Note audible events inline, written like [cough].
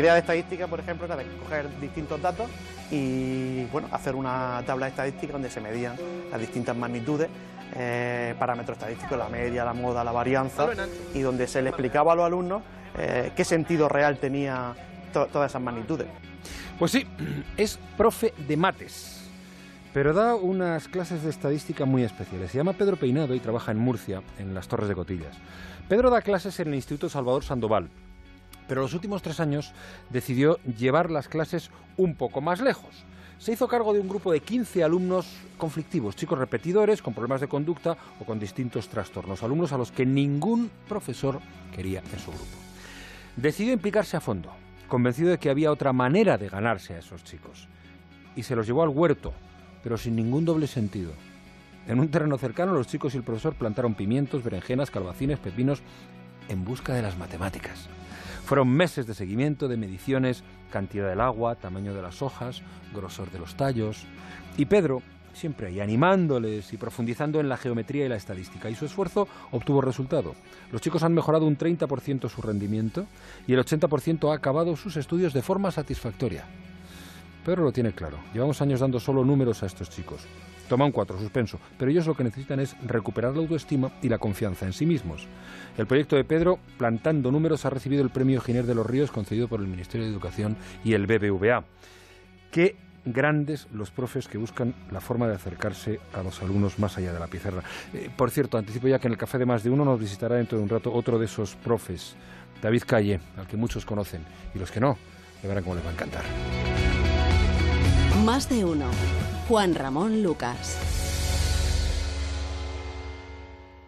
idea de estadística, por ejemplo, era de coger distintos datos y bueno, hacer una tabla estadística donde se medían las distintas magnitudes, eh, parámetros estadísticos, la media, la moda, la varianza, y donde se le explicaba a los alumnos eh, qué sentido real tenía todas esas magnitudes. Pues sí, [clears throat] es profe de mates. Pero da unas clases de estadística muy especiales. Se llama Pedro Peinado y trabaja en Murcia, en las Torres de Cotillas. Pedro da clases en el Instituto Salvador Sandoval, pero los últimos tres años decidió llevar las clases un poco más lejos. Se hizo cargo de un grupo de 15 alumnos conflictivos, chicos repetidores, con problemas de conducta o con distintos trastornos, alumnos a los que ningún profesor quería en su grupo. Decidió implicarse a fondo, convencido de que había otra manera de ganarse a esos chicos. Y se los llevó al huerto, pero sin ningún doble sentido. En un terreno cercano, los chicos y el profesor plantaron pimientos, berenjenas, calabacines, pepinos, en busca de las matemáticas. Fueron meses de seguimiento, de mediciones, cantidad del agua, tamaño de las hojas, grosor de los tallos. Y Pedro, siempre ahí, animándoles y profundizando en la geometría y la estadística. Y su esfuerzo obtuvo resultado. Los chicos han mejorado un 30% su rendimiento y el 80% ha acabado sus estudios de forma satisfactoria. Pedro lo tiene claro. Llevamos años dando solo números a estos chicos. Toma un 4, suspenso. Pero ellos lo que necesitan es recuperar la autoestima y la confianza en sí mismos. El proyecto de Pedro, Plantando Números, ha recibido el premio Giner de los Ríos concedido por el Ministerio de Educación y el BBVA. Qué grandes los profes que buscan la forma de acercarse a los alumnos más allá de la pizarra. Eh, por cierto, anticipo ya que en el Café de Más de Uno nos visitará dentro de un rato otro de esos profes, David Calle, al que muchos conocen, y los que no, le verán cómo les va a encantar. Más de uno. Juan Ramón Lucas.